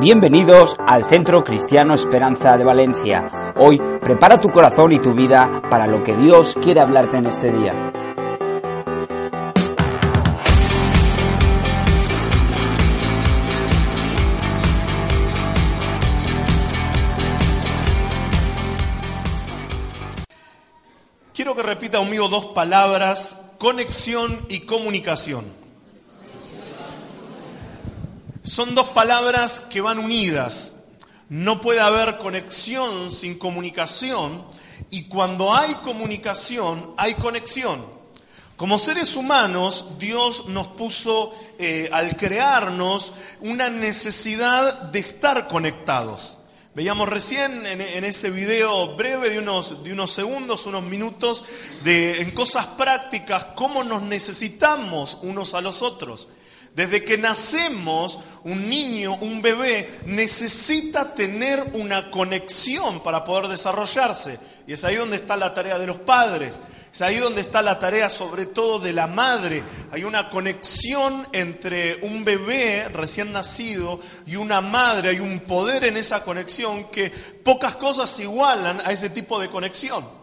Bienvenidos al Centro Cristiano Esperanza de Valencia. Hoy prepara tu corazón y tu vida para lo que Dios quiere hablarte en este día. Quiero que repita conmigo dos palabras, conexión y comunicación. Son dos palabras que van unidas. No puede haber conexión sin comunicación y cuando hay comunicación hay conexión. Como seres humanos, Dios nos puso eh, al crearnos una necesidad de estar conectados. Veíamos recién en, en, ese video breve de unos, de unos segundos, unos minutos, de, en cosas prácticas, cómo nos necesitamos unos a los otros. Desde que nacemos, un niño, un bebé, necesita tener una conexión para poder desarrollarse. Y es ahí donde está la tarea de los padres. Es ahí donde está la tarea sobre todo de la madre. Hay una conexión entre un bebé recién nacido y una madre. Hay un poder en esa conexión que pocas cosas igualan a ese tipo de conexión.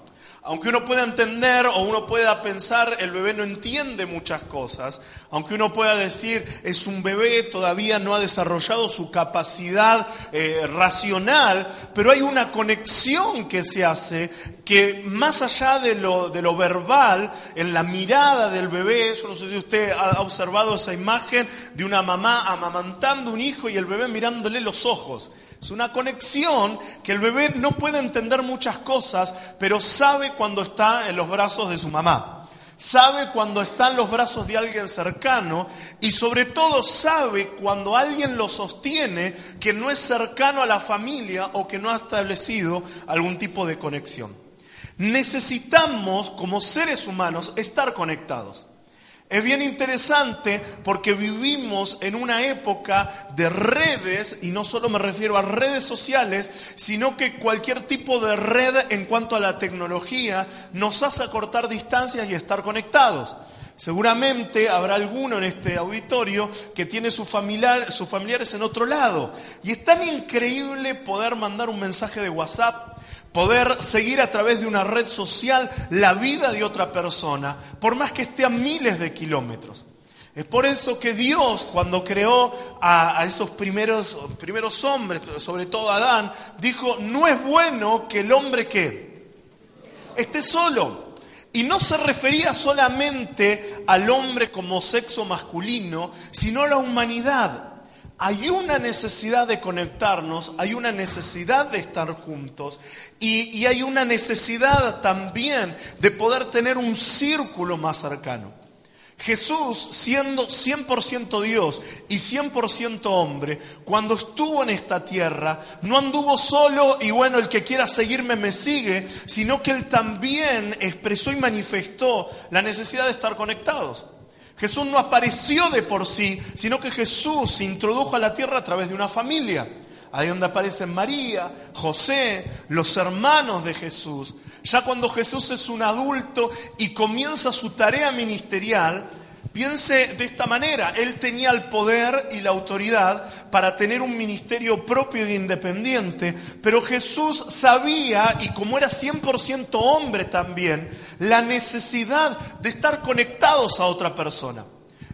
Aunque uno pueda entender o uno pueda pensar, el bebé no entiende muchas cosas, aunque uno pueda decir, es un bebé, todavía no ha desarrollado su capacidad eh, racional, pero hay una conexión que se hace que más allá de lo, de lo verbal, en la mirada del bebé, yo no sé si usted ha observado esa imagen de una mamá amamantando un hijo y el bebé mirándole los ojos. Es una conexión que el bebé no puede entender muchas cosas, pero sabe cuando está en los brazos de su mamá. Sabe cuando está en los brazos de alguien cercano y sobre todo sabe cuando alguien lo sostiene que no es cercano a la familia o que no ha establecido algún tipo de conexión. Necesitamos como seres humanos estar conectados. Es bien interesante porque vivimos en una época de redes, y no solo me refiero a redes sociales, sino que cualquier tipo de red en cuanto a la tecnología nos hace acortar distancias y estar conectados. Seguramente habrá alguno en este auditorio que tiene sus familiares en otro lado. Y es tan increíble poder mandar un mensaje de WhatsApp poder seguir a través de una red social la vida de otra persona, por más que esté a miles de kilómetros. Es por eso que Dios, cuando creó a, esos primeros, primeros hombres, sobre todo a Adán, dijo, no es bueno que el hombre que esté solo. Y no se refería solamente al hombre como sexo masculino, sino a la humanidad hay una necesidad de conectarnos, hay una necesidad de estar juntos y, hay una necesidad también de poder tener un círculo más cercano. Jesús, siendo 100% Dios y 100% hombre, cuando estuvo en esta tierra, no anduvo solo y bueno, el que quiera seguirme me sigue, sino que él también expresó y manifestó la necesidad de estar conectados. Jesús no apareció de por sí, sino que Jesús se introdujo a la tierra a través de una familia. Ahí donde aparecen María, José, los hermanos de Jesús. Ya cuando Jesús es un adulto y comienza su tarea ministerial, Piense de esta manera, él tenía el poder y la autoridad para tener un ministerio propio e independiente, pero Jesús sabía, y como era 100% hombre también, la necesidad de estar conectados a otra persona.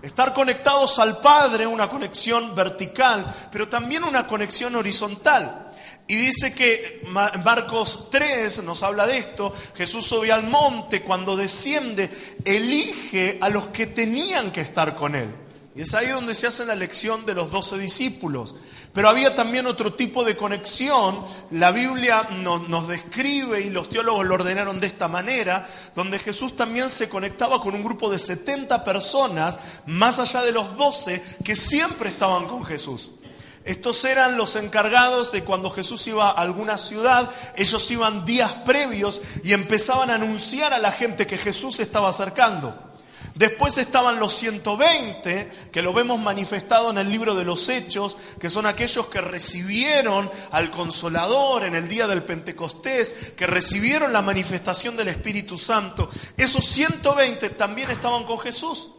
Estar conectados al Padre, una conexión vertical, pero también una conexión horizontal. Y dice que Marcos 3 nos habla de esto, Jesús sube al monte, cuando desciende, elige a los que tenían que estar con él. Y es ahí donde se hace la elección de los doce discípulos. Pero había también otro tipo de conexión. La Biblia nos, nos, describe y los teólogos lo ordenaron de esta manera, donde Jesús también se conectaba con un grupo de 70 personas, más allá de los doce, que siempre estaban con Jesús. Estos eran los encargados de cuando Jesús iba a alguna ciudad, ellos iban días previos y empezaban a anunciar a la gente que Jesús estaba acercando. Después estaban los 120, que lo vemos manifestado en el libro de los Hechos, que son aquellos que recibieron al Consolador en el día del Pentecostés, que recibieron la manifestación del Espíritu Santo. Esos 120 también estaban con Jesús.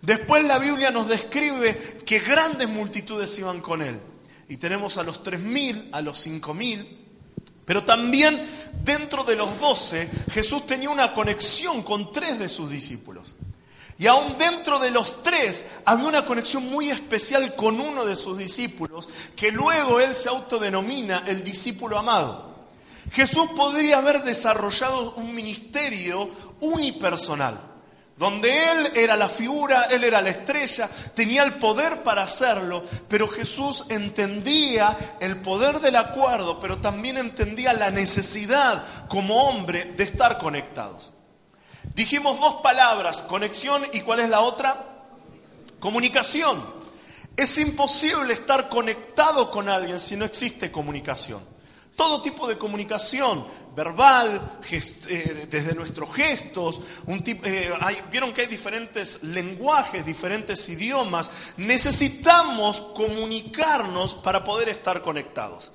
Después la Biblia nos describe que grandes multitudes iban con él. Y tenemos a los 3.000, a los 5.000. Pero también dentro de los 12 Jesús tenía una conexión con tres de sus discípulos. Y aún dentro de los tres había una conexión muy especial con uno de sus discípulos, que luego él se autodenomina el discípulo amado. Jesús podría haber desarrollado un ministerio unipersonal, donde él era la figura, él era la estrella, tenía el poder para hacerlo, pero Jesús entendía el poder del acuerdo, pero también entendía la necesidad como hombre de estar conectados. Dijimos dos palabras, conexión y cuál es la otra? Comunicación. Es imposible estar conectado con alguien si no existe comunicación. Todo tipo de comunicación, verbal, eh, desde nuestros gestos, un eh, vieron que hay diferentes lenguajes, diferentes idiomas. Necesitamos comunicarnos para poder estar conectados.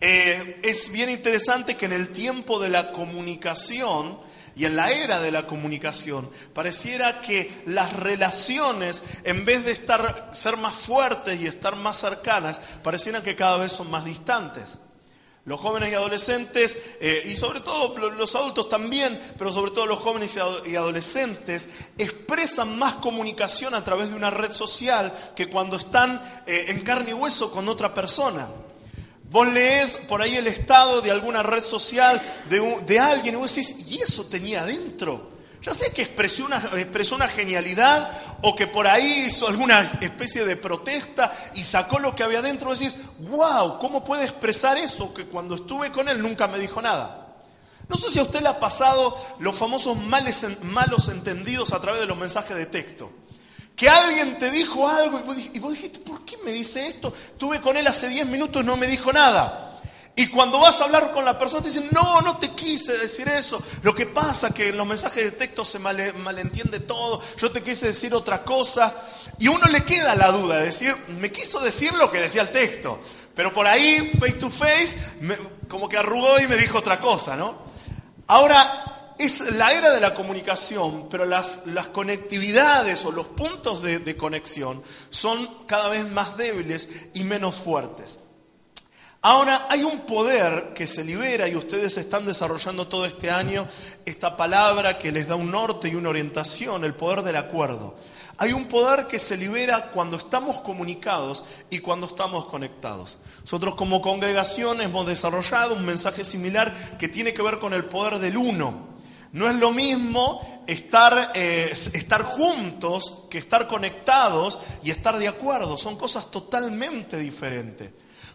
Eh, es bien interesante que en el tiempo de la comunicación, y en la era de la comunicación, pareciera que las relaciones, en vez de estar, ser más fuertes y estar más cercanas, parecieran que cada vez son más distantes. Los jóvenes y adolescentes, eh, y sobre todo los adultos también, pero sobre todo los jóvenes y adolescentes, expresan más comunicación a través de una red social que cuando están eh, en carne y hueso con otra persona. Vos lees por ahí el estado de alguna red social de, alguien y vos decís, ¿y eso tenía adentro? Ya sé que expresó una, expresó una genialidad o que por ahí hizo alguna especie de protesta y sacó lo que había adentro. Decís, wow, ¿cómo puede expresar eso? Que cuando estuve con él nunca me dijo nada. No sé si a usted le ha pasado los famosos malos entendidos a través de los mensajes de texto que alguien te dijo algo y vos, dijiste, ¿por qué me dice esto? Estuve con él hace 10 minutos no me dijo nada. Y cuando vas a hablar con la persona te dicen, no, no te quise decir eso. Lo que pasa es que en los mensajes de texto se malentiende todo, yo te quise decir otra cosa. Y a uno le queda la duda de decir, me quiso decir lo que decía el texto. Pero por ahí, face to face, como que arrugó y me dijo otra cosa, ¿no? Ahora, es la era de la comunicación, pero las, conectividades o los puntos de, de, conexión son cada vez más débiles y menos fuertes. Ahora, hay un poder que se libera y ustedes están desarrollando todo este año esta palabra que les da un norte y una orientación, el poder del acuerdo. Hay un poder que se libera cuando estamos comunicados y cuando estamos conectados. Nosotros como congregación hemos desarrollado un mensaje similar que tiene que ver con el poder del uno. No es lo mismo estar, eh, estar juntos que estar conectados y estar de acuerdo. Son cosas totalmente diferentes.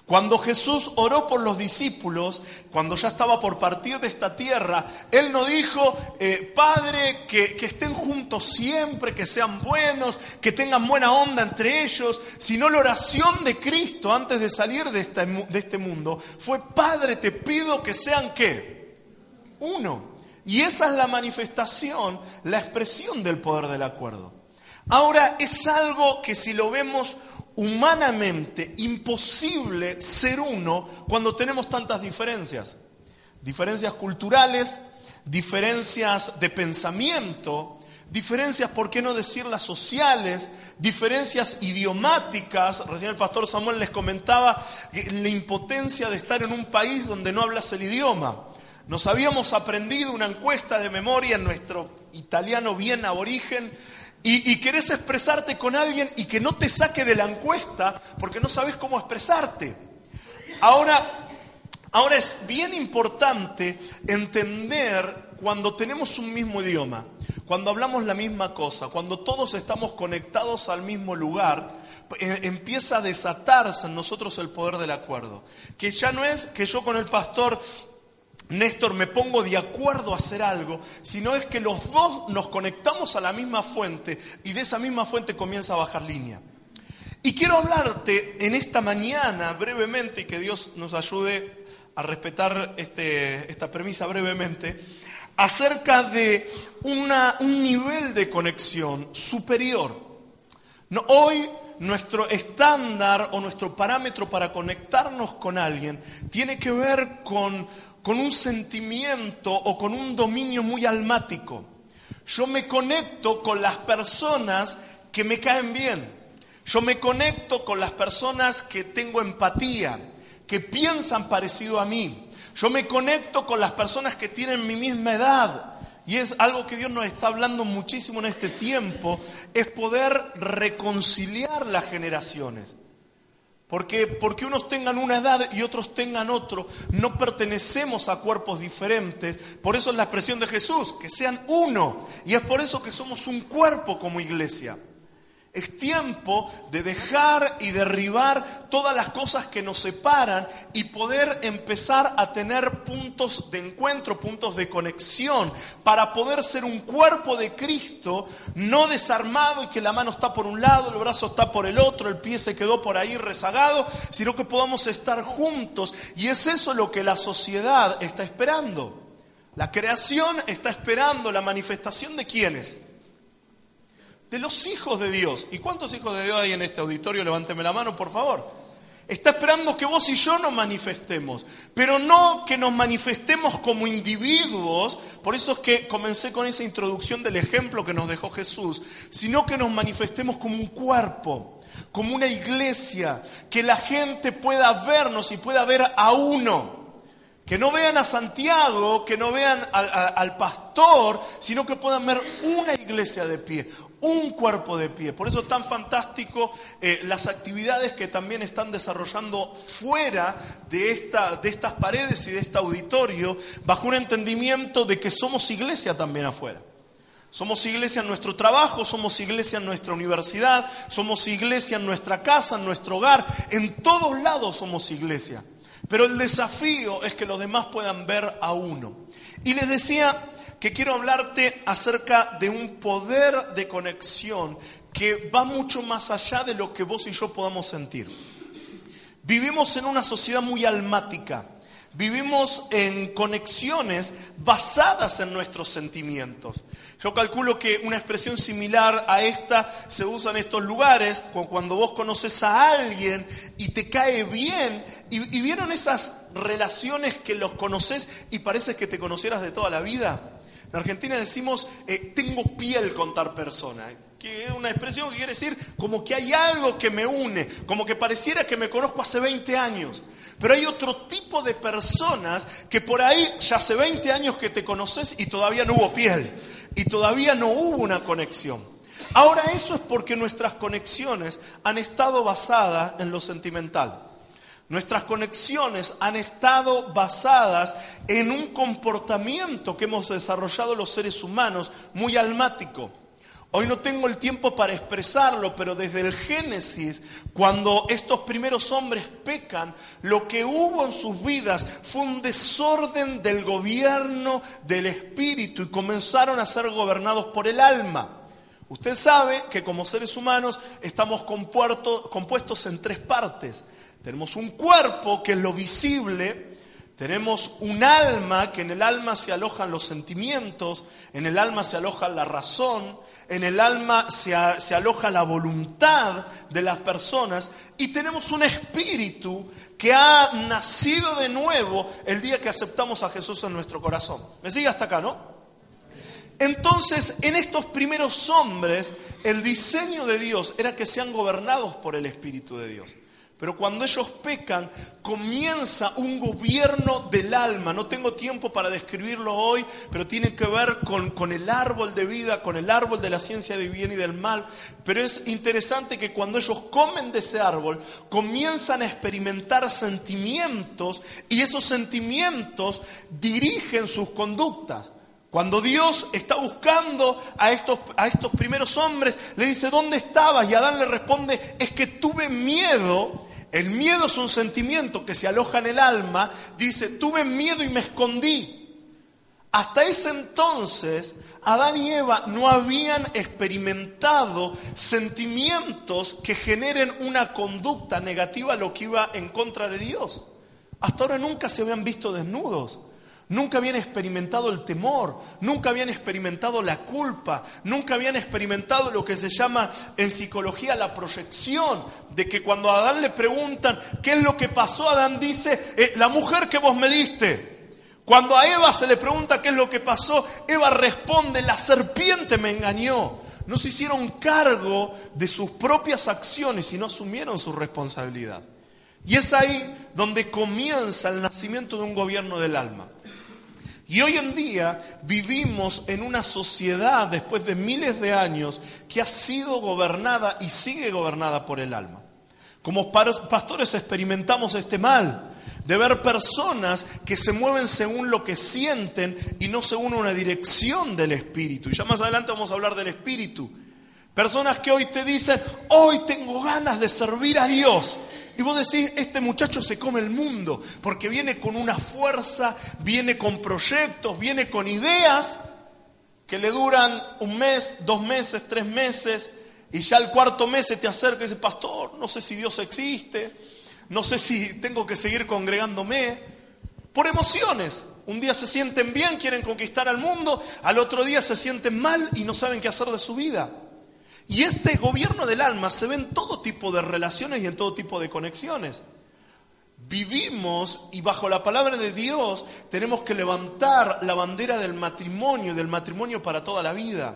Cuando Jesús oró por los discípulos, cuando ya estaba por partir de esta tierra, Él no dijo, eh, Padre, que, que, estén juntos siempre, que sean buenos, que tengan buena onda entre ellos, sino la oración de Cristo antes de salir de este, de este mundo fue, Padre, te pido que sean qué? Uno. Y esa es la manifestación, la expresión del poder del acuerdo. Ahora es algo que si lo vemos humanamente, imposible ser uno cuando tenemos tantas diferencias. Diferencias culturales, diferencias de pensamiento, diferencias, ¿por qué no decirlas sociales? Diferencias idiomáticas. Recién el pastor Samuel les comentaba la impotencia de estar en un país donde no hablas el idioma. Nos habíamos aprendido una encuesta de memoria en nuestro italiano bien aborigen y, querés expresarte con alguien y que no te saque de la encuesta porque no sabes cómo expresarte. Ahora, ahora es bien importante entender cuando tenemos un mismo idioma, cuando hablamos la misma cosa, cuando todos estamos conectados al mismo lugar, eh, empieza a desatarse en nosotros el poder del acuerdo. Que ya no es que yo con el pastor Néstor me pongo de acuerdo a hacer algo, sino es que los dos nos conectamos a la misma fuente y de esa misma fuente comienza a bajar línea. Y quiero hablarte en esta mañana brevemente y que Dios nos ayude a respetar este, esta premisa brevemente, acerca de una, un nivel de conexión superior. Hoy nuestro estándar o nuestro parámetro para conectarnos con alguien tiene que ver con, con un sentimiento o con un dominio muy almático. Yo me conecto con las personas que me caen bien. Yo me conecto con las personas que tengo empatía, que piensan parecido a mí. Yo me conecto con las personas que tienen mi misma edad. Y es algo que Dios nos está hablando muchísimo en este tiempo, es poder reconciliar las generaciones. Porque, porque unos tengan una edad y otros tengan otro, no pertenecemos a cuerpos diferentes. Por eso es la expresión de Jesús, que sean uno. Y es por eso que somos un cuerpo como iglesia. Es tiempo de dejar y derribar todas las cosas que nos separan y poder empezar a tener puntos de encuentro, puntos de conexión, para poder ser un cuerpo de Cristo, no desarmado y que la mano está por un lado, el brazo está por el otro, el pie se quedó por ahí rezagado, sino que podamos estar juntos. Y es eso lo que la sociedad está esperando. La creación está esperando la manifestación de quiénes? De los hijos de Dios. ¿Y cuántos hijos de Dios hay en este auditorio? Levánteme la mano, por favor. Está esperando que vos y yo nos manifestemos, pero no que nos manifestemos como individuos, por eso es que comencé con esa introducción del ejemplo que nos dejó Jesús, sino que nos manifestemos como un cuerpo, como una iglesia, que la gente pueda vernos y pueda ver a uno. Que no vean a Santiago, que no vean al, pastor, sino que puedan ver una iglesia de pie, un cuerpo de pie. Por eso es tan fantástico eh, las actividades que también están desarrollando fuera de, esta, de estas paredes y de este auditorio, bajo un entendimiento de que somos iglesia también afuera. Somos iglesia en nuestro trabajo, somos iglesia en nuestra universidad, somos iglesia en nuestra casa, en nuestro hogar, en todos lados somos iglesia. Pero el desafío es que los demás puedan ver a uno. Y les decía que quiero hablarte acerca de un poder de conexión que va mucho más allá de lo que vos y yo podamos sentir. Vivimos en una sociedad muy almática. Vivimos en conexiones basadas en nuestros sentimientos. Yo calculo que una expresión similar a esta se usa en estos lugares, cuando vos conoces a alguien y te cae bien, y, vieron esas relaciones que los conoces y parece que te conocieras de toda la vida. En Argentina decimos, eh, tengo piel con tal persona, que es una expresión que quiere decir como que hay algo que me une, como que pareciera que me conozco hace 20 años. Pero hay otro tipo de personas que por ahí ya hace 20 años que te conoces y todavía no hubo piel, y todavía no hubo una conexión. Ahora eso es porque nuestras conexiones han estado basadas en lo sentimental. Nuestras conexiones han estado basadas en un comportamiento que hemos desarrollado los seres humanos muy almático. Hoy no tengo el tiempo para expresarlo, pero desde el Génesis, cuando estos primeros hombres pecan, lo que hubo en sus vidas fue un desorden del gobierno del espíritu y comenzaron a ser gobernados por el alma. Usted sabe que como seres humanos estamos compuestos en tres partes. Tenemos un cuerpo que es lo visible, tenemos un alma, que en el alma se alojan los sentimientos, en el alma se aloja la razón, en el alma se, aloja la voluntad de las personas y tenemos un espíritu que ha nacido de nuevo el día que aceptamos a Jesús en nuestro corazón. ¿Me sigue hasta acá, no? Entonces, en estos primeros hombres, el diseño de Dios era que sean gobernados por el Espíritu de Dios. Pero cuando ellos pecan, comienza un gobierno del alma. No tengo tiempo para describirlo hoy, pero tiene que ver con, con, el árbol de vida, con el árbol de la ciencia del bien y del mal. Pero es interesante que cuando ellos comen de ese árbol, comienzan a experimentar sentimientos y esos sentimientos dirigen sus conductas. Cuando Dios está buscando a estos, a estos primeros hombres, le dice, ¿dónde estabas? Y Adán le responde, es que tuve miedo. El miedo es un sentimiento que se aloja en el alma. Dice, tuve miedo y me escondí. Hasta ese entonces, Adán y Eva no habían experimentado sentimientos que generen una conducta negativa a lo que iba en contra de Dios. Hasta ahora nunca se habían visto desnudos. Nunca habían experimentado el temor, nunca habían experimentado la culpa, nunca habían experimentado lo que se llama en psicología la proyección, de que cuando a Adán le preguntan qué es lo que pasó, Adán dice, eh, la mujer que vos me diste. Cuando a Eva se le pregunta qué es lo que pasó, Eva responde, la serpiente me engañó. No se hicieron cargo de sus propias acciones y no asumieron su responsabilidad. Y es ahí donde comienza el nacimiento de un gobierno del alma. Y hoy en día vivimos en una sociedad, después de miles de años, que ha sido gobernada y sigue gobernada por el alma. Como pastores experimentamos este mal de ver personas que se mueven según lo que sienten y no según una dirección del espíritu. Y ya más adelante vamos a hablar del espíritu. Personas que hoy te dicen, hoy tengo ganas de servir a Dios. Y vos decís, este muchacho se come el mundo, porque viene con una fuerza, viene con proyectos, viene con ideas que le duran un mes, dos meses, tres meses, y ya el cuarto mes se te acerca y dice, pastor, no sé si Dios existe, no sé si tengo que seguir congregándome, por emociones. Un día se sienten bien, quieren conquistar al mundo, al otro día se sienten mal y no saben qué hacer de su vida. Y este gobierno del alma se ve en todo tipo de relaciones y en todo tipo de conexiones. Vivimos y bajo la palabra de Dios tenemos que levantar la bandera del matrimonio, del matrimonio para toda la vida.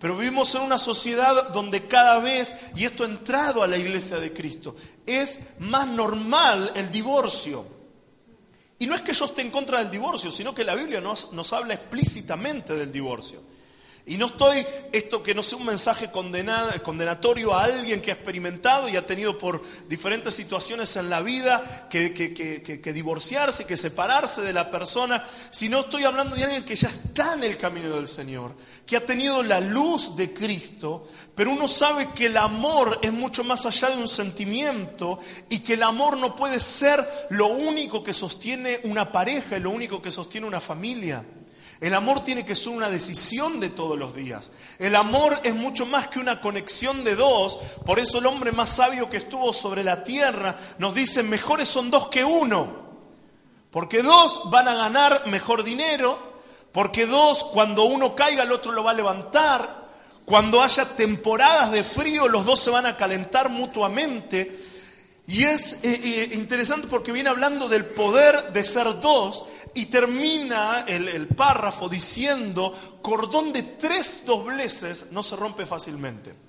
Pero vivimos en una sociedad donde cada vez, y esto ha entrado a la iglesia de Cristo, es más normal el divorcio. Y no es que yo esté en contra del divorcio, sino que la Biblia nos, nos habla explícitamente del divorcio. Y no estoy, esto que no sea un mensaje condenatorio a alguien que ha experimentado y ha tenido por diferentes situaciones en la vida que, que, divorciarse, que separarse de la persona, sino estoy hablando de alguien que ya está en el camino del Señor, que ha tenido la luz de Cristo, pero uno sabe que el amor es mucho más allá de un sentimiento y que el amor no puede ser lo único que sostiene una pareja y lo único que sostiene una familia. El amor tiene que ser una decisión de todos los días. El amor es mucho más que una conexión de dos. Por eso el hombre más sabio que estuvo sobre la tierra nos dice, mejores son dos que uno. Porque dos van a ganar mejor dinero. Porque dos, cuando uno caiga, el otro lo va a levantar. Cuando haya temporadas de frío, los dos se van a calentar mutuamente. Y es eh, eh, interesante porque viene hablando del poder de ser dos y termina el, párrafo diciendo, cordón de tres dobleces no se rompe fácilmente.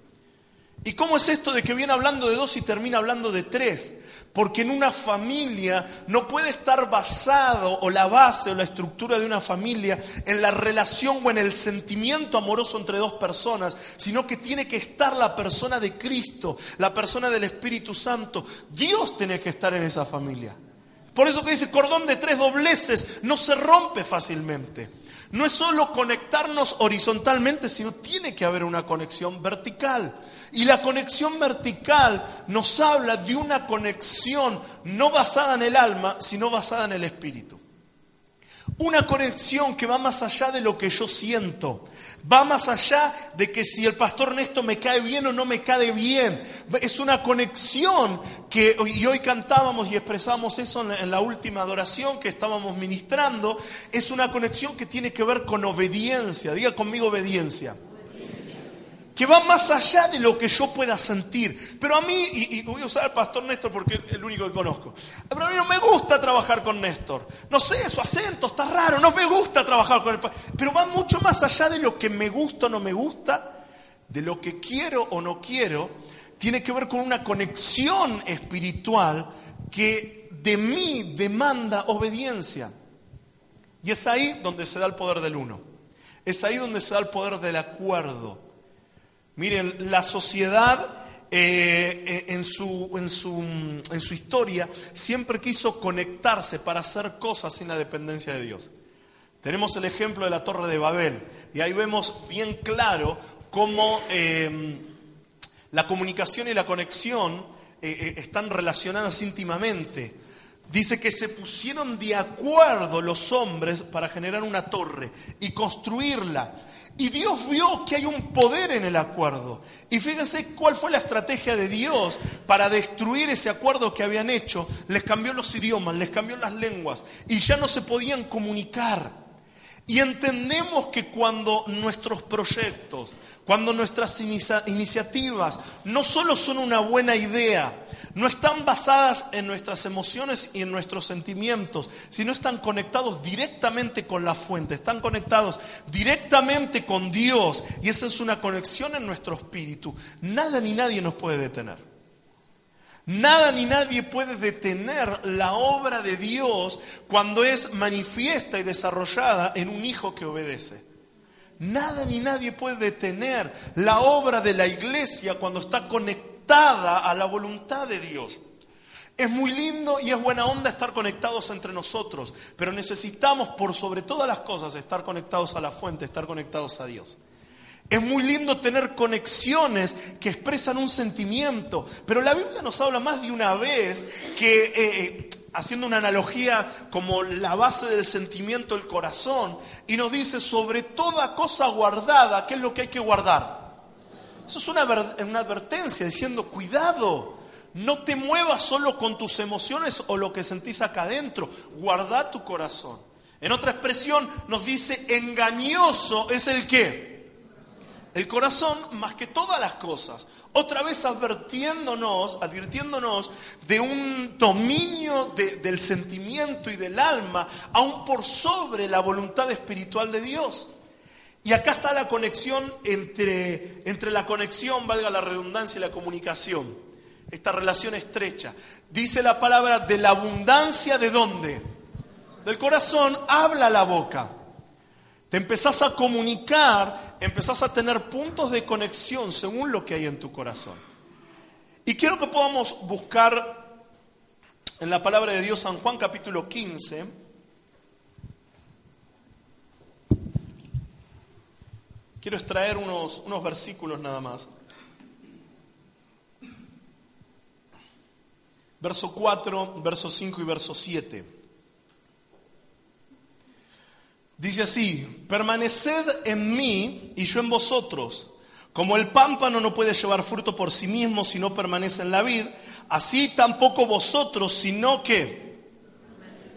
¿Y cómo es esto de que viene hablando de dos y termina hablando de tres? Porque en una familia no puede estar basado o la base o la estructura de una familia en la relación o en el sentimiento amoroso entre dos personas, sino que tiene que estar la persona de Cristo, la persona del Espíritu Santo. Dios tiene que estar en esa familia. Por eso que dice cordón de tres dobleces no se rompe fácilmente. No es solo conectarnos horizontalmente, sino tiene que haber una conexión vertical. Y la conexión vertical nos habla de una conexión no basada en el alma, sino basada en el espíritu. Una conexión que va más allá de lo que yo siento, va más allá de que si el pastor Néstor me cae bien o no me cae bien. Es una conexión que, y hoy cantábamos y expresamos eso en la última adoración que estábamos ministrando, es una conexión que tiene que ver con obediencia. Diga conmigo obediencia que va más allá de lo que yo pueda sentir. Pero a mí, y, voy a usar al pastor Néstor porque es el único que conozco, pero a mí no me gusta trabajar con Néstor. No sé, su acento está raro, no me gusta trabajar con él. Pero va mucho más allá de lo que me gusta o no me gusta, de lo que quiero o no quiero, tiene que ver con una conexión espiritual que de mí demanda obediencia. Y es ahí donde se da el poder del uno. Es ahí donde se da el poder del acuerdo Miren, la sociedad eh, eh, en, su, en, su, en su historia siempre quiso conectarse para hacer cosas sin la dependencia de Dios. Tenemos el ejemplo de la Torre de Babel y ahí vemos bien claro cómo eh, la comunicación y la conexión están relacionadas íntimamente. Dice que se pusieron de acuerdo los hombres para generar una torre y construirla. Y Dios vio que hay un poder en el acuerdo. Y fíjense cuál fue la estrategia de Dios para destruir ese acuerdo que habían hecho. Les cambió los idiomas, les cambió las lenguas y ya no se podían comunicar. Y entendemos que cuando nuestros proyectos, cuando nuestras iniciativas no solo son una buena idea, no están basadas en nuestras emociones y en nuestros sentimientos, sino están conectados directamente con la fuente, están conectados directamente con Dios y esa es una conexión en nuestro espíritu. Nada ni nadie nos puede detener. Nada ni nadie puede detener la obra de Dios cuando es manifiesta y desarrollada en un hijo que obedece. Nada ni nadie puede detener la obra de la iglesia cuando está conectada a la voluntad de Dios. Es muy lindo y es buena onda estar conectados entre nosotros, pero necesitamos por sobre todas las cosas estar conectados a la fuente, estar conectados a Dios. Es muy lindo tener conexiones que expresan un sentimiento, pero la Biblia nos habla más de una vez que, eh, eh, haciendo una analogía como la base del sentimiento, el corazón, y nos dice sobre toda cosa guardada, ¿qué es lo que hay que guardar? Eso es una, una advertencia diciendo, cuidado, no te muevas solo con tus emociones o lo que sentís acá adentro, guarda tu corazón. En otra expresión nos dice, engañoso es el qué el corazón más que todas las cosas. Otra vez advirtiéndonos, advirtiéndonos de un dominio del sentimiento y del alma, aún por sobre la voluntad espiritual de Dios. Y acá está la conexión entre, entre la conexión, valga la redundancia, y la comunicación. Esta relación estrecha. Dice la palabra de la abundancia de dónde? Del corazón habla la boca. Te empezás a comunicar, empezás a tener puntos de conexión según lo que hay en tu corazón. Y quiero que podamos buscar en la palabra de Dios San Juan capítulo 15. Quiero extraer unos, unos versículos nada más. Verso 4, verso 5 y verso 7. Dice así, permaneced en mí y yo en vosotros. Como el pámpano no puede llevar fruto por sí mismo si no permanece en la vid, así tampoco vosotros, sino que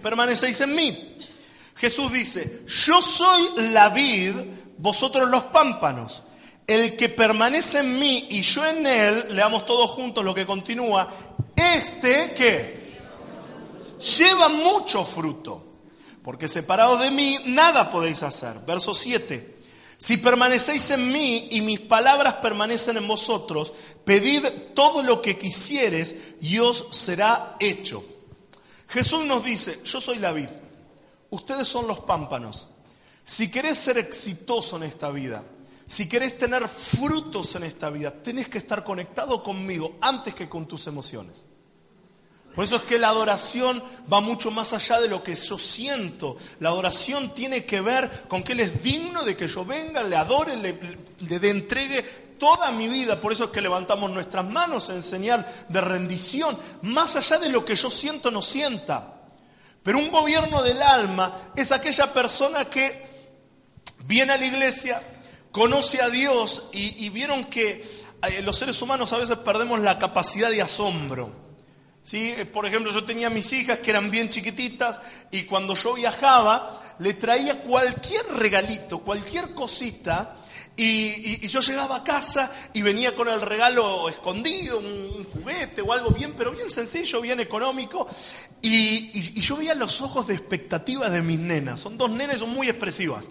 permanecéis en mí. Jesús dice, yo soy la vid, vosotros los pámpanos. El que permanece en mí y yo en él, leamos todos juntos lo que continúa, este que lleva mucho fruto porque separados de mí nada podéis hacer. Verso 7. Si permanecéis en mí y mis palabras permanecen en vosotros, pedid todo lo que quisieres y os será hecho. Jesús nos dice, yo soy la vid, ustedes son los pámpanos. Si querés ser exitoso en esta vida, si querés tener frutos en esta vida, tenés que estar conectado conmigo antes que con tus emociones. Por eso es que la adoración va mucho más allá de lo que yo siento. La adoración tiene que ver con que Él es digno de que yo venga, le adore, le, le, entregue toda mi vida. Por eso es que levantamos nuestras manos en señal de rendición, más allá de lo que yo siento no sienta. Pero un gobierno del alma es aquella persona que viene a la iglesia, conoce a Dios y, vieron que eh, los seres humanos a veces perdemos la capacidad de asombro. ¿Sí? Eh, por ejemplo, yo tenía mis hijas que eran bien chiquititas y cuando yo viajaba le traía cualquier regalito, cualquier cosita y, yo llegaba a casa y venía con el regalo escondido, un, juguete o algo bien, pero bien sencillo, bien económico. Y, yo veía los ojos de expectativa de mis nenas. Son dos nenas, son muy expresivas.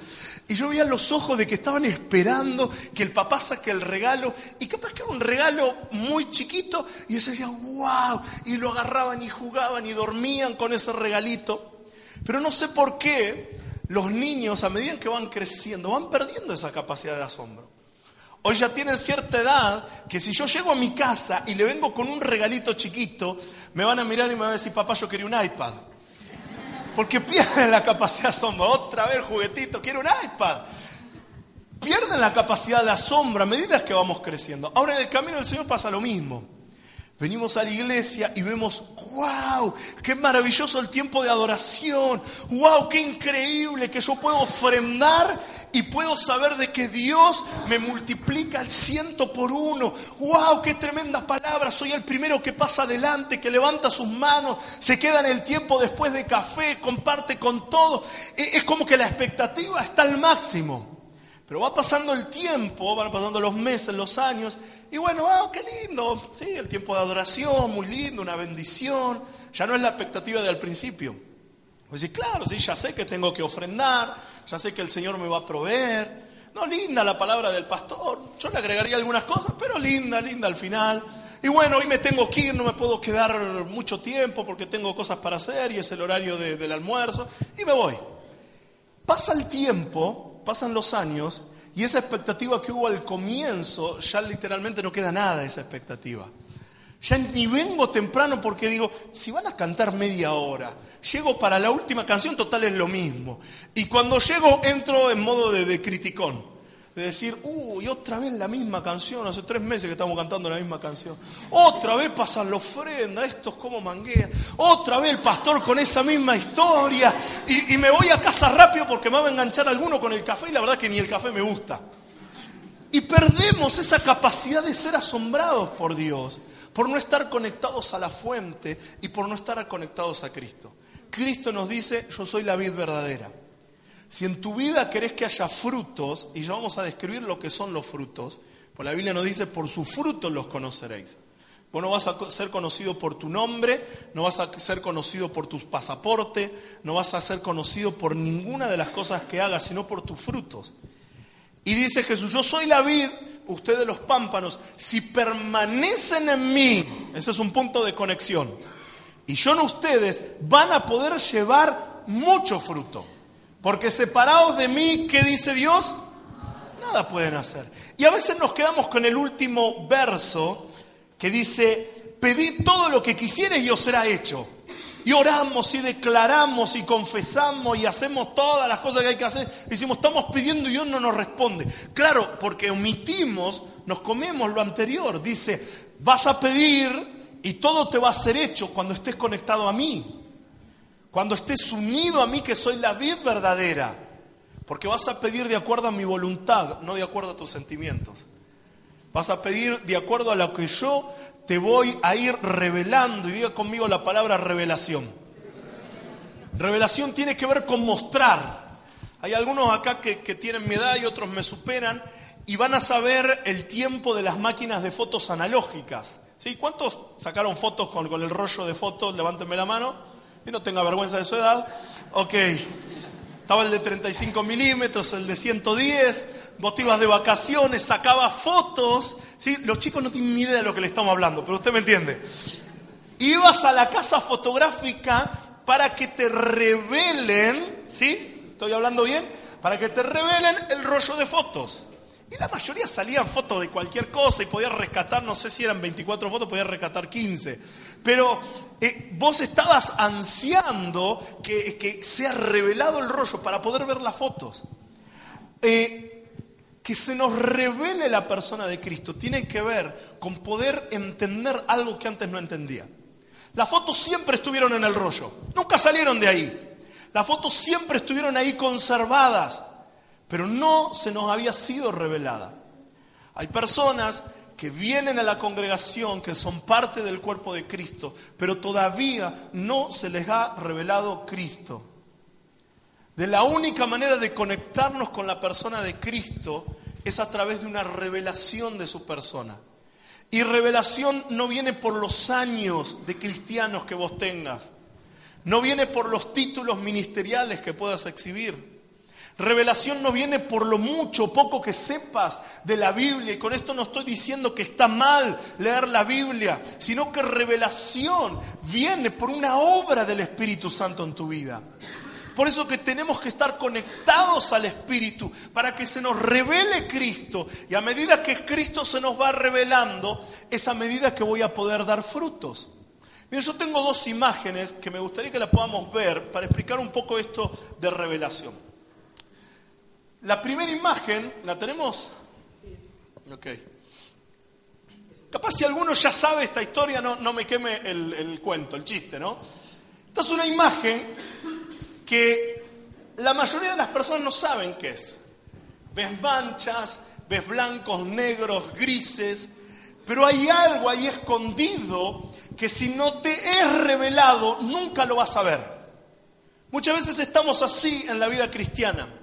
Y yo veía los ojos de que estaban esperando que el papá saque el regalo. Y capaz que era un regalo muy chiquito. Y ellos decían, wow. Y lo agarraban y jugaban y dormían con ese regalito. Pero no sé por qué los niños a medida que van creciendo van perdiendo esa capacidad de asombro. Hoy ya tienen cierta edad que si yo llego a mi casa y le vengo con un regalito chiquito, me van a mirar y me van a decir, papá, yo quería un iPad. Porque pierden la capacidad de asombro. Otra vez juguetito, quiero un iPad. Pierden la capacidad de asombro a medida que vamos creciendo. Ahora en el camino del Señor pasa lo mismo. Venimos a la iglesia y vemos, wow, qué maravilloso el tiempo de adoración, wow, qué increíble que yo puedo ofrendar y puedo saber de que Dios me multiplica el ciento por uno, wow, qué tremenda palabra, soy el primero que pasa adelante, que levanta sus manos, se queda en el tiempo después de café, comparte con todo, e-, es como que la expectativa está al máximo. Pero va pasando el tiempo, van pasando los meses, los años, y bueno, ah, qué lindo, sí, el tiempo de adoración, muy lindo, una bendición. Ya no es la expectativa de al principio. Pues sí, claro, sí, ya sé que tengo que ofrendar, ya sé que el Señor me va a proveer. No, linda la palabra del pastor. Yo le agregaría algunas cosas, pero linda, linda al final. Y bueno, hoy me tengo que ir, no me puedo quedar mucho tiempo porque tengo cosas para hacer y es el horario del almuerzo. Y me voy. Pasa el tiempo, pasan los años y esa expectativa que hubo al comienzo, ya literalmente no queda nada de esa expectativa. Ya ni vengo temprano porque digo, si van a cantar media hora, llego para la última canción, total es lo mismo. Y cuando llego entro en modo de, de criticón de decir, uy, otra vez la misma canción, hace tres meses que estamos cantando la misma canción. Otra vez pasan la ofrenda, estos como manguean. Otra vez el pastor con esa misma historia. Y, y, me voy a casa rápido porque me va a enganchar alguno con el café y la verdad que ni el café me gusta. Y perdemos esa capacidad de ser asombrados por Dios, por no estar conectados a la fuente y por no estar conectados a Cristo. Cristo nos dice, yo soy la vid verdadera. Si en tu vida querés que haya frutos, y ya vamos a describir lo que son los frutos, pues la Biblia nos dice, por sus frutos los conoceréis. Vos no vas a ser conocido por tu nombre, no vas a ser conocido por tu pasaporte, no vas a ser conocido por ninguna de las cosas que hagas, sino por tus frutos. Y dice Jesús, yo soy la vid, ustedes los pámpanos, si permanecen en mí, ese es un punto de conexión, y yo no ustedes, van a poder llevar mucho fruto. Porque separados de mí, ¿qué dice Dios? Nada pueden hacer. Y a veces nos quedamos con el último verso que dice, pedid todo lo que quisieres y os será hecho. Y oramos y declaramos y confesamos y hacemos todas las cosas que hay que hacer. Decimos, estamos pidiendo y Dios no nos responde. Claro, porque omitimos, nos comemos lo anterior. Dice, vas a pedir y todo te va a ser hecho cuando estés conectado a mí. Cuando estés unido a mí que soy la vid verdadera. Porque vas a pedir de acuerdo a mi voluntad, no de acuerdo a tus sentimientos. Vas a pedir de acuerdo a lo que yo te voy a ir revelando. Y diga conmigo la palabra revelación. Revelación tiene que ver con mostrar. Hay algunos acá que, tienen mi edad y otros me superan y van a saber el tiempo de las máquinas de fotos analógicas. ¿Sí? ¿Cuántos sacaron fotos con, con el rollo de fotos? Levántenme la mano y no tenga vergüenza de su edad. Ok, estaba el de 35 milímetros, el de 110, vos te ibas de vacaciones, sacaba fotos, ¿sí? los chicos no tienen ni idea de lo que le estamos hablando, pero usted me entiende. Ibas a la casa fotográfica para que te revelen, ¿sí? ¿Estoy hablando bien? Para que te revelen el rollo de fotos. Y la mayoría salían fotos de cualquier cosa y podías rescatar, no sé si eran 24 fotos, podías rescatar 15. Pero eh, vos estabas ansiando que, que, sea revelado el rollo para poder ver las fotos. Eh, que se nos revele la persona de Cristo tiene que ver con poder entender algo que antes no entendía. Las fotos siempre estuvieron en el rollo, nunca salieron de ahí. Las fotos siempre estuvieron ahí conservadas pero no se nos había sido revelada. Hay personas que vienen a la congregación, que son parte del cuerpo de Cristo, pero todavía no se les ha revelado Cristo. De la única manera de conectarnos con la persona de Cristo es a través de una revelación de su persona. Y revelación no viene por los años de cristianos que vos tengas, no viene por los títulos ministeriales que puedas exhibir. Revelación no viene por lo mucho poco que sepas de la Biblia, y con esto no estoy diciendo que está mal leer la Biblia, sino que revelación viene por una obra del Espíritu Santo en tu vida. Por eso que tenemos que estar conectados al Espíritu para que se nos revele Cristo. Y a medida que Cristo se nos va revelando, es a medida que voy a poder dar frutos. Yo tengo dos imágenes que me gustaría que las podamos ver para explicar un poco esto de revelación. La primera imagen, ¿la tenemos? Ok. Capaz si alguno ya sabe esta historia, no, no me queme el, el cuento, el chiste, ¿no? Esta es una imagen que la mayoría de las personas no saben qué es. Ves manchas, ves blancos, negros, grises, pero hay algo ahí escondido que si no te es revelado, nunca lo vas a ver. Muchas veces estamos así en la vida cristiana.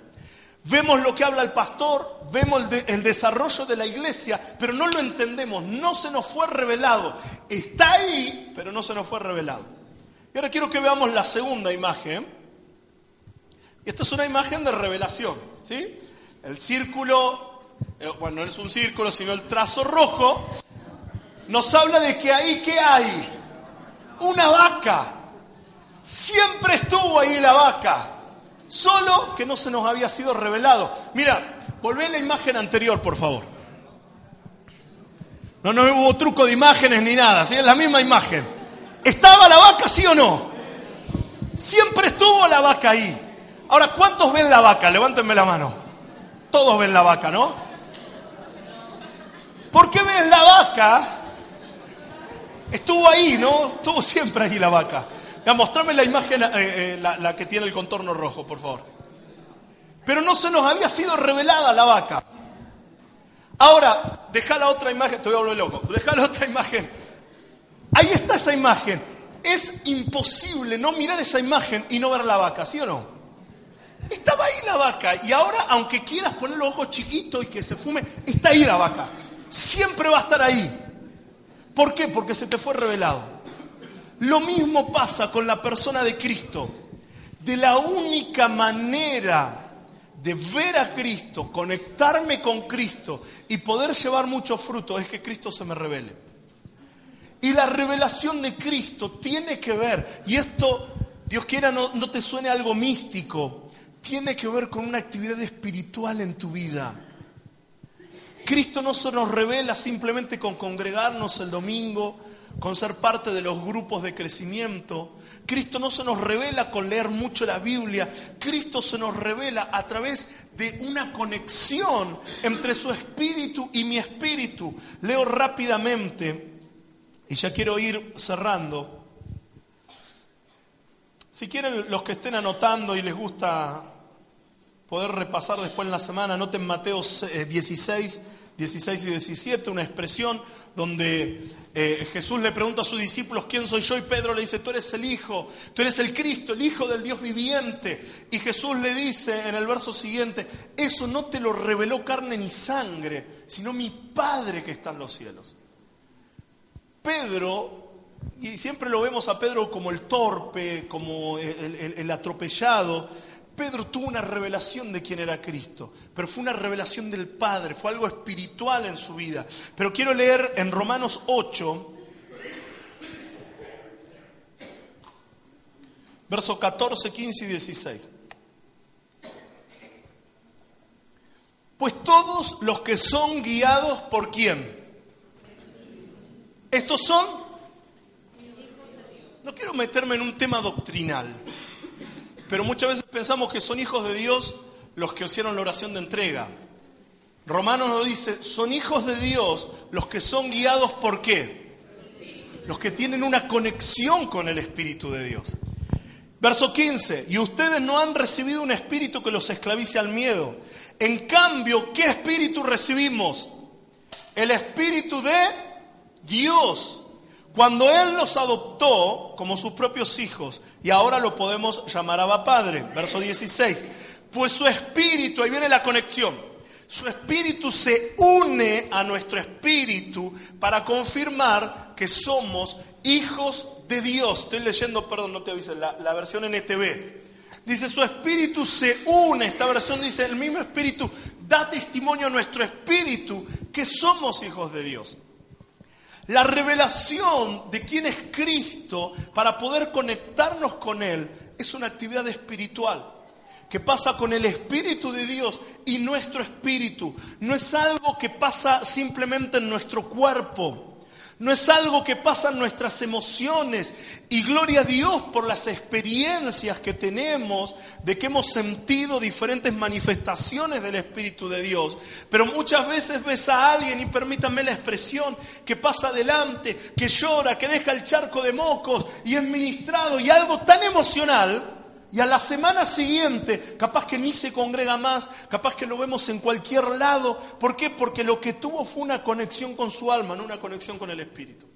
Vemos lo que habla el pastor, vemos el, de- el desarrollo de la iglesia, pero no lo entendemos, no se nos fue revelado. Está ahí, pero no se nos fue revelado. Y ahora quiero que veamos la segunda imagen. Esta es una imagen de revelación, ¿sí? El círculo, eh, bueno, no es un círculo, sino el trazo rojo, nos habla de que ahí, ¿qué hay? Una vaca. Siempre estuvo ahí la vaca, solo que no se nos había sido revelado. Mira, volvé a la imagen anterior, por favor. No, no hubo truco de imágenes ni nada, ¿sí? es la misma imagen. ¿Estaba la vaca, sí o no? Siempre estuvo la vaca ahí. Ahora, ¿cuántos ven la vaca? Levántenme la mano. Todos ven la vaca, ¿no? ¿Por qué ven la vaca? Estuvo ahí, ¿no? Estuvo siempre ahí la vaca. Ya, mostrame la imagen, eh, eh, la, que tiene el contorno rojo, por favor. Pero no se nos había sido revelada la vaca. Ahora, deja la otra imagen, te voy a volver loco. Deja la otra imagen. Ahí está esa imagen. Es imposible no mirar esa imagen y no ver la vaca, ¿sí o no? Estaba ahí la vaca y ahora, aunque quieras poner los ojos chiquitos y que se fume, está ahí la vaca. Siempre va a estar ahí. ¿Por qué? Porque se te fue revelado. Lo mismo pasa con la persona de Cristo. De la única manera de ver a Cristo, conectarme con Cristo y poder llevar mucho fruto es que Cristo se me revele. Y la revelación de Cristo tiene que ver, y esto, Dios quiera, no, te suene algo místico, tiene que ver con una actividad espiritual en tu vida. Cristo no se nos revela simplemente con congregarnos el domingo, con ser parte de los grupos de crecimiento. Cristo no se nos revela con leer mucho la Biblia. Cristo se nos revela a través de una conexión entre su espíritu y mi espíritu. Leo rápidamente y ya quiero ir cerrando. Si quieren los que estén anotando y les gusta poder repasar después en la semana, anoten Mateo eh, 16, 16 y 17, una expresión donde eh, Jesús le pregunta a sus discípulos, ¿quién soy yo? Y Pedro le dice, tú eres el Hijo, tú eres el Cristo, el Hijo del Dios viviente. Y Jesús le dice en el verso siguiente, eso no te lo reveló carne ni sangre, sino mi Padre que está en los cielos. Pedro, y siempre lo vemos a Pedro como el torpe, como el, el- el atropellado, Pedro tuvo una revelación de quién era Cristo, pero fue una revelación del Padre, fue algo espiritual en su vida. Pero quiero leer en Romanos 8, versos 14, 15 y 16. Pues todos los que son guiados por quién? Estos son... No quiero meterme en un tema doctrinal, pero muchas veces pensamos que son hijos de Dios los que hicieron la oración de entrega. Romanos nos dice, son hijos de Dios los que son guiados por qué? Los que tienen una conexión con el Espíritu de Dios. Verso 15, y ustedes no han recibido un espíritu que los esclavice al miedo. En cambio, ¿qué espíritu recibimos? El espíritu de Dios. Cuando Él los adoptó como sus propios hijos, y ahora lo podemos llamar Abba Padre. Verso 16, pues su espíritu, ahí viene la conexión, su espíritu se une a nuestro espíritu para confirmar que somos hijos de Dios. Estoy leyendo, perdón, no te avisé, la, la versión NTV. Dice, su espíritu se une, esta versión dice, el mismo espíritu da testimonio a nuestro espíritu que somos hijos de Dios. La revelación de quién es Cristo para poder conectarnos con Él es una actividad espiritual que pasa con el Espíritu de Dios y nuestro espíritu. No es algo que pasa simplemente en nuestro cuerpo. No es algo que pasa en nuestras emociones. Y gloria a Dios por las experiencias que tenemos de que hemos sentido diferentes manifestaciones del Espíritu de Dios. Pero muchas veces ves a alguien, y permítanme la expresión, que pasa adelante, que llora, que deja el charco de mocos y es ministrado y algo tan emocional y a la semana siguiente, capaz que ni se congrega más, capaz que lo vemos en cualquier lado. ¿Por qué? Porque lo que tuvo fue una conexión con su alma, no una conexión con el espíritu.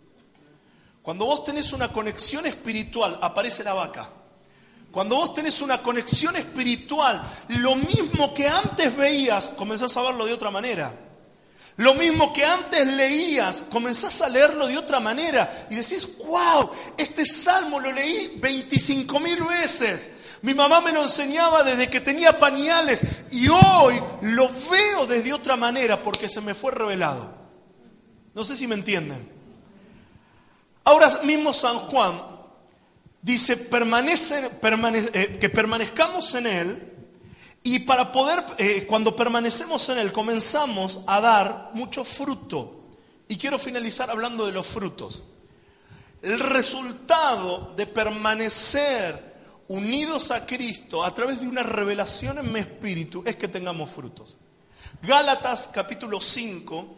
Cuando vos tenés una conexión espiritual, aparece la vaca. Cuando vos tenés una conexión espiritual, lo mismo que antes veías, comenzás a verlo de otra manera. Lo mismo que antes leías, comenzás a leerlo de otra manera y decís, wow, este salmo lo leí 25 mil veces. Mi mamá me lo enseñaba desde que tenía pañales y hoy lo veo desde otra manera porque se me fue revelado. No sé si me entienden. Ahora mismo San Juan dice eh, que permanezcamos en Él y para poder, eh, cuando permanecemos en Él, comenzamos a dar mucho fruto. Y quiero finalizar hablando de los frutos. El resultado de permanecer unidos a Cristo a través de una revelación en mi espíritu es que tengamos frutos. Gálatas capítulo 5,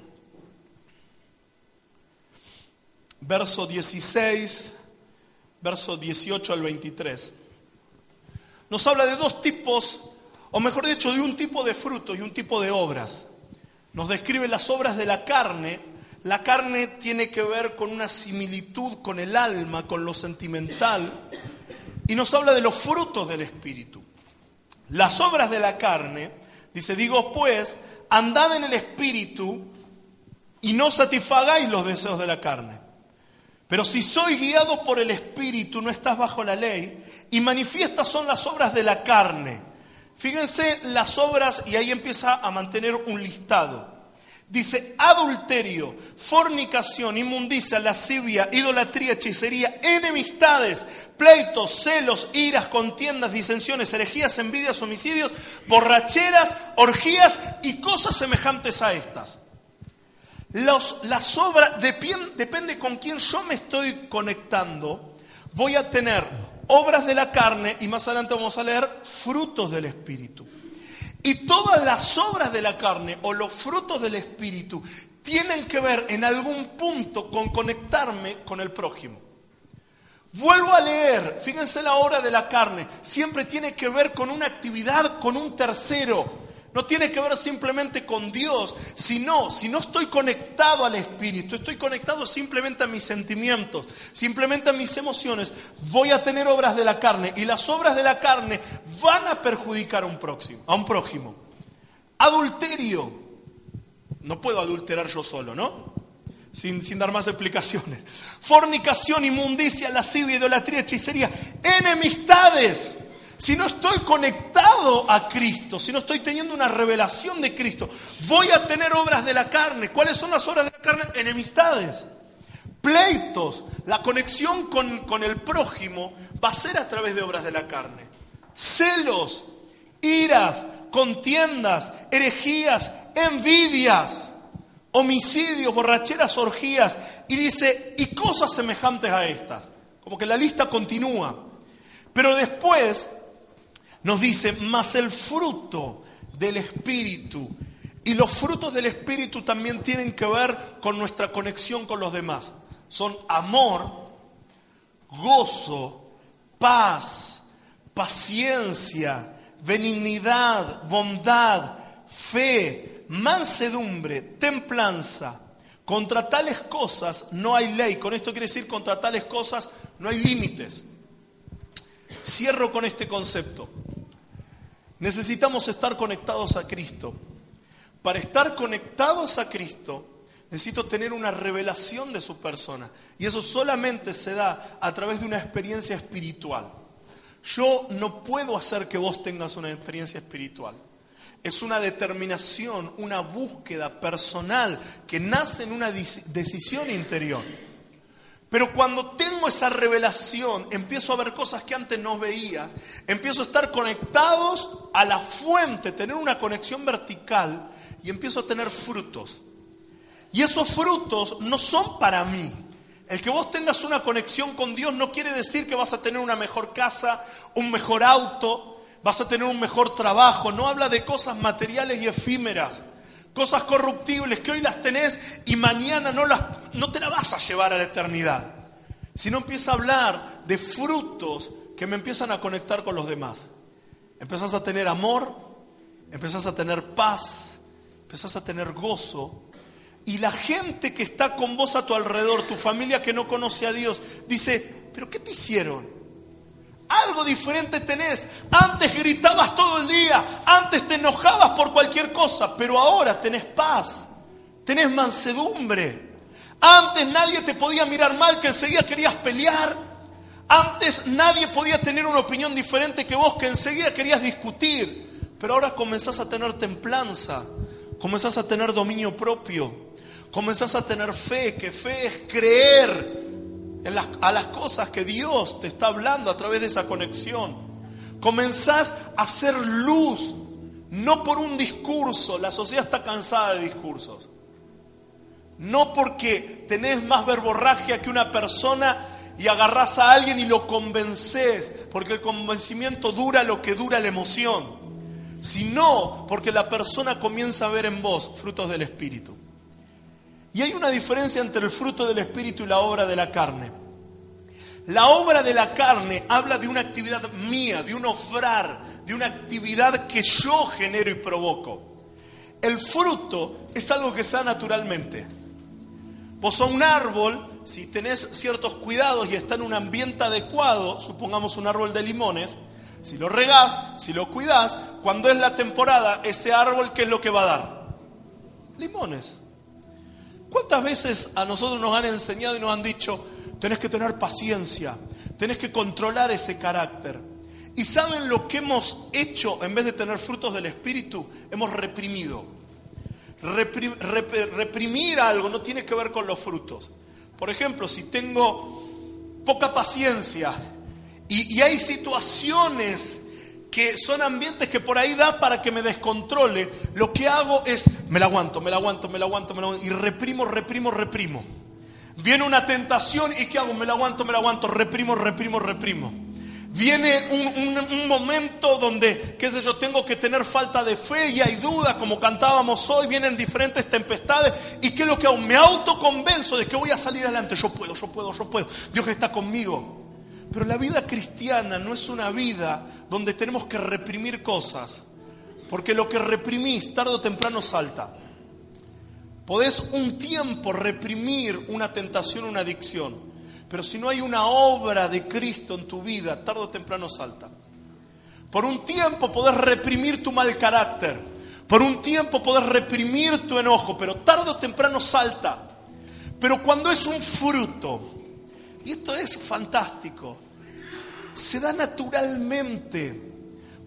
verso 16, verso 18 al 23. Nos habla de dos tipos, o mejor dicho, de un tipo de frutos y un tipo de obras. Nos describe las obras de la carne. La carne tiene que ver con una similitud con el alma, con lo sentimental y nos habla de los frutos del Espíritu. Las obras de la carne, dice, digo pues, andad en el Espíritu y no satisfagáis los deseos de la carne. Pero si sois guiado por el Espíritu, no estás bajo la ley, y manifiestas son las obras de la carne. Fíjense las obras, y ahí empieza a mantener un listado. Dice adulterio, fornicación, inmundicia, lascivia, idolatría, hechicería, enemistades, pleitos, celos, iras, contiendas, disensiones, herejías, envidias, homicidios, borracheras, orgías y cosas semejantes a estas. Los, las obras, depende con quién yo me estoy conectando, voy a tener obras de la carne y más adelante vamos a leer frutos del Espíritu. Y todas las obras de la carne o los frutos del Espíritu tienen que ver en algún punto con conectarme con el prójimo. Vuelvo a leer, fíjense la obra de la carne, siempre tiene que ver con una actividad con un tercero. No tiene que ver simplemente con Dios, sino, si no estoy conectado al Espíritu, estoy conectado simplemente a mis sentimientos, simplemente a mis emociones, voy a tener obras de la carne y las obras de la carne van a perjudicar a un próximo, a un prójimo. Adulterio. No puedo adulterar yo solo, ¿no? Sin, sin, dar más explicaciones. Fornicación, inmundicia, lascivia, idolatría, hechicería, enemistades. Si no estoy conectado a Cristo, si no estoy teniendo una revelación de Cristo, voy a tener obras de la carne. ¿Cuáles son las obras de la carne? Enemistades, pleitos. La conexión con, con el prójimo va a ser a través de obras de la carne. Celos, iras, contiendas, herejías, envidias, homicidios, borracheras, orgías. Y dice, y cosas semejantes a estas. Como que la lista continúa. Pero después nos dice, más el fruto del Espíritu. Y los frutos del Espíritu también tienen que ver con nuestra conexión con los demás. Son amor, gozo, paz, paciencia, benignidad, bondad, fe, mansedumbre, templanza. Contra tales cosas no hay ley. Con esto quiere decir, contra tales cosas no hay límites. Cierro con este concepto. Necesitamos estar conectados a Cristo. Para estar conectados a Cristo, necesito tener una revelación de su persona. Y eso solamente se da a través de una experiencia espiritual. Yo no puedo hacer que vos tengas una experiencia espiritual. Es una determinación, una búsqueda personal que nace en una decisión interior. Pero cuando tengo esa revelación, empiezo a ver cosas que antes no veía, empiezo a estar conectados a la fuente, tener una conexión vertical y empiezo a tener frutos. Y esos frutos no son para mí. El que vos tengas una conexión con Dios no quiere decir que vas a tener una mejor casa, un mejor auto, vas a tener un mejor trabajo. No habla de cosas materiales y efímeras, cosas corruptibles que hoy las tenés y mañana no, las, no te las vas a llevar a la eternidad. Sino empieza a hablar de frutos que me empiezan a conectar con los demás. Empezás a tener amor, empezás a tener paz, empezás a tener gozo, y la gente que está con vos a tu alrededor, tu familia que no conoce a Dios, dice, pero ¿qué te hicieron? Algo diferente tenés. Antes gritabas todo el día, antes te enojabas por cualquier cosa, pero ahora tenés paz, tenés mansedumbre. Antes nadie te podía mirar mal, que enseguida querías pelear. Antes nadie podía tener una opinión diferente que vos, que enseguida querías discutir. Pero ahora comenzás a tener templanza, comenzás a tener dominio propio comenzás a tener fe, que fe es creer las, a las cosas que Dios te está hablando a través de esa conexión. Comenzás a hacer luz, no por un discurso, la sociedad está cansada de discursos. No porque tenés más verborragia que una persona y agarrás a alguien y lo convences, porque el convencimiento dura lo que dura la emoción, sino porque la persona comienza a ver en vos frutos del Espíritu. Y hay una diferencia entre el fruto del Espíritu y la obra de la carne. La obra de la carne habla de una actividad mía, de un ofrar, de una actividad que yo genero y provoco. El fruto es algo que se da naturalmente. Vos a un árbol, si tenés ciertos cuidados y está en un ambiente adecuado, supongamos un árbol de limones, si lo regás, si lo cuidás, cuando es la temporada, ese árbol, ¿qué es lo que va a dar? Limones. ¿Cuántas veces a nosotros nos han enseñado y nos han dicho, tenés que tener paciencia, tenés que controlar ese carácter? ¿Y saben lo que hemos hecho en vez de tener frutos del Espíritu? Hemos reprimido. reprimir algo no tiene que ver con los frutos. Por ejemplo, si tengo poca paciencia y, hay situaciones que son ambientes que por ahí da para que me descontrole, lo que hago es, me la aguanto, me la aguanto, me la aguanto, me la aguanto, y reprimo, reprimo, reprimo. Viene una tentación y ¿qué hago? Me la aguanto, me la aguanto, reprimo, reprimo, reprimo. Viene un, momento donde, qué sé yo, tengo que tener falta de fe y hay dudas, como cantábamos hoy, vienen diferentes tempestades. ¿Y qué es lo que hago? Me autoconvenzo de que voy a salir adelante. Yo puedo, yo puedo, yo puedo. Dios está conmigo. Pero la vida cristiana no es una vida donde tenemos que reprimir cosas, porque lo que reprimís tarde o temprano salta. Podés un tiempo reprimir una tentación, una adicción, pero si no hay una obra de Cristo en tu vida, tarde o temprano salta. Por un tiempo podés reprimir tu mal carácter, por un tiempo podés reprimir tu enojo, pero tarde o temprano salta. Pero cuando es un fruto, y esto es fantástico, se da naturalmente.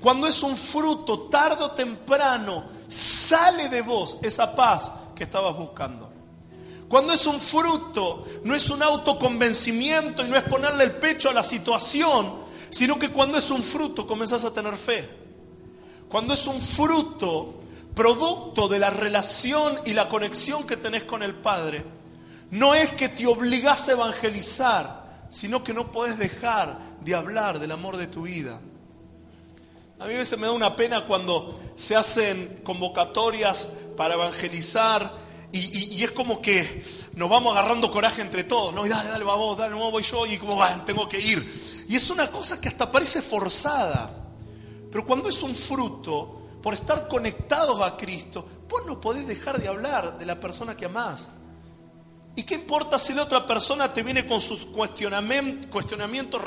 Cuando es un fruto, tarde o temprano, sale de vos esa paz que estabas buscando. Cuando es un fruto, no es un autoconvencimiento y no es ponerle el pecho a la situación, sino que cuando es un fruto comenzás a tener fe. Cuando es un fruto, producto de la relación y la conexión que tenés con el Padre, no es que te obligás a evangelizar, sino que no puedes dejar de hablar del amor de tu vida. A mí a veces me da una pena cuando se hacen convocatorias para evangelizar y, es como que nos vamos agarrando coraje entre todos, ¿no? Y dale, dale, vamos, dale, no voy yo y como, van, tengo que ir. Y es una cosa que hasta parece forzada. Pero cuando es un fruto, por estar conectados a Cristo, vos no podés dejar de hablar de la persona que amás. ¿Y qué importa si la otra persona te viene con sus cuestionamientos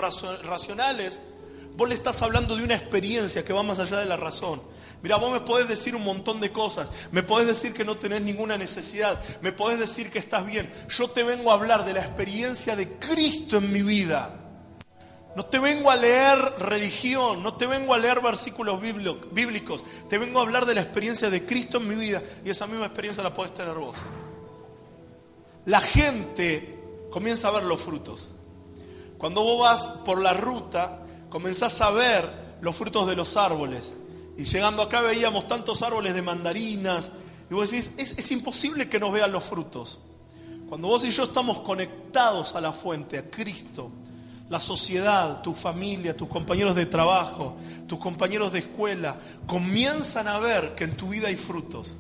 racionales? Vos le estás hablando de una experiencia que va más allá de la razón. Mira, vos me podés decir un montón de cosas, me podés decir que no tenés ninguna necesidad, me podés decir que estás bien. Yo te vengo a hablar de la experiencia de Cristo en mi vida. No te vengo a leer religión, no te vengo a leer versículos bíblicos, te vengo a hablar de la experiencia de Cristo en mi vida y esa misma experiencia la podés tener vos la gente comienza a ver los frutos. Cuando vos vas por la ruta, comenzás a ver los frutos de los árboles. Y llegando acá veíamos tantos árboles de mandarinas Y vos decís, es, es imposible que nos vean los frutos. Cuando vos y yo estamos conectados a la fuente, a Cristo, la sociedad, tu familia, tus compañeros de trabajo, tus compañeros de escuela, comienzan a ver que en tu vida hay frutos.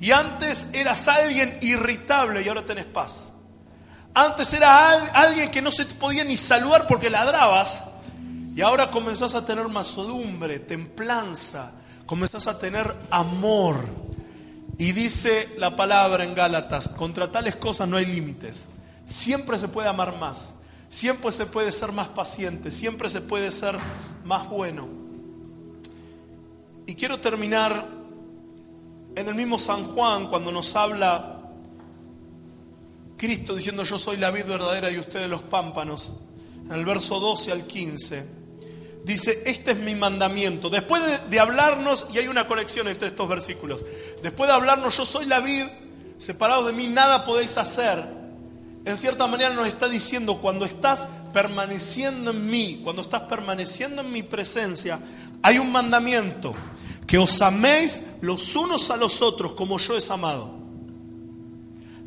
Y antes eras alguien irritable y ahora tenés paz. Antes eras alguien que no se te podía ni saludar porque ladrabas y ahora comenzás a tener masodumbre, templanza, comenzás a tener amor. Y dice la palabra en Gálatas, contra tales cosas no hay límites. Siempre se puede amar más, siempre se puede ser más paciente, siempre se puede ser más bueno. Y quiero terminar en el mismo San Juan cuando nos habla Cristo diciendo yo soy la vid verdadera y ustedes los pámpanos, en el verso 12 al 15 dice, este es mi mandamiento. Después de, hablarnos, y hay una conexión entre estos versículos, después de hablarnos, yo soy la vid, separado de mí nada podéis hacer. En cierta manera nos está diciendo, cuando estás permaneciendo en mí, cuando estás permaneciendo en mi presencia, hay un mandamiento, que os améis los unos a los otros como yo es amado.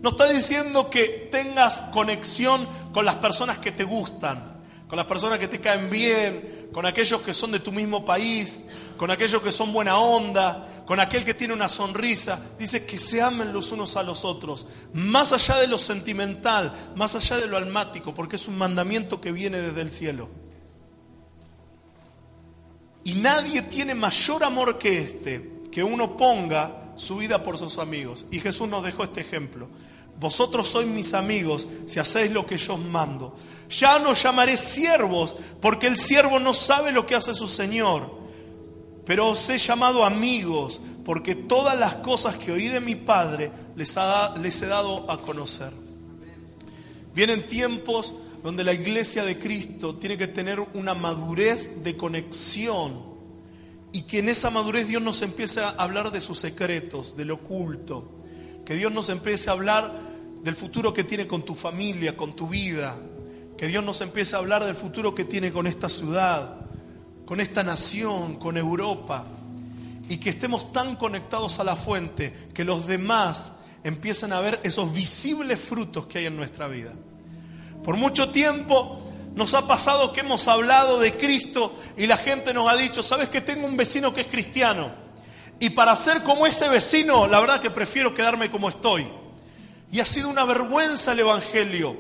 No está diciendo que tengas conexión con las personas que te gustan, con las personas que te caen bien, con aquellos que son de tu mismo país, con aquellos que son buena onda, con aquel que tiene una sonrisa. Dice que se amen los unos a los otros, más allá de lo sentimental, más allá de lo almático, porque es un mandamiento que viene desde el cielo. Y nadie tiene mayor amor que este, que uno ponga su vida por sus amigos. Y Jesús nos dejó este ejemplo. Vosotros sois mis amigos si hacéis lo que yo os mando. Ya no llamaré siervos, porque el siervo no sabe lo que hace su Señor. Pero os he llamado amigos, porque todas las cosas que oí de mi Padre les, les he dado a conocer. Vienen tiempos donde la iglesia de Cristo tiene que tener una madurez de conexión y que en esa madurez Dios nos empiece a hablar de sus secretos, del oculto, que Dios nos empiece a hablar del futuro que tiene con tu familia, con tu vida. Que Dios nos empiece a hablar del futuro que tiene con esta ciudad, con esta nación, con Europa. Y que estemos tan conectados a la fuente que los demás empiecen a ver esos visibles frutos que hay en nuestra vida. Por mucho tiempo nos ha pasado que hemos hablado de Cristo y la gente nos ha dicho, ¿sabes que tengo un vecino que es cristiano? Y para ser como ese vecino, la verdad que prefiero quedarme como estoy. Y ha sido una vergüenza el Evangelio.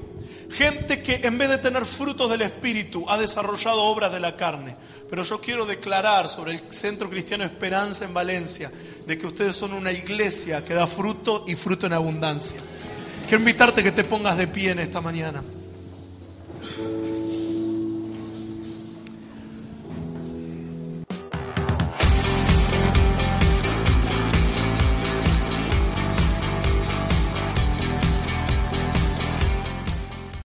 Gente que en vez de tener frutos del Espíritu ha desarrollado obras de la carne. Pero yo quiero declarar sobre el Centro Cristiano Esperanza en Valencia de que ustedes son una iglesia que da fruto y fruto en abundancia. Quiero invitarte a que te pongas de pie en esta mañana.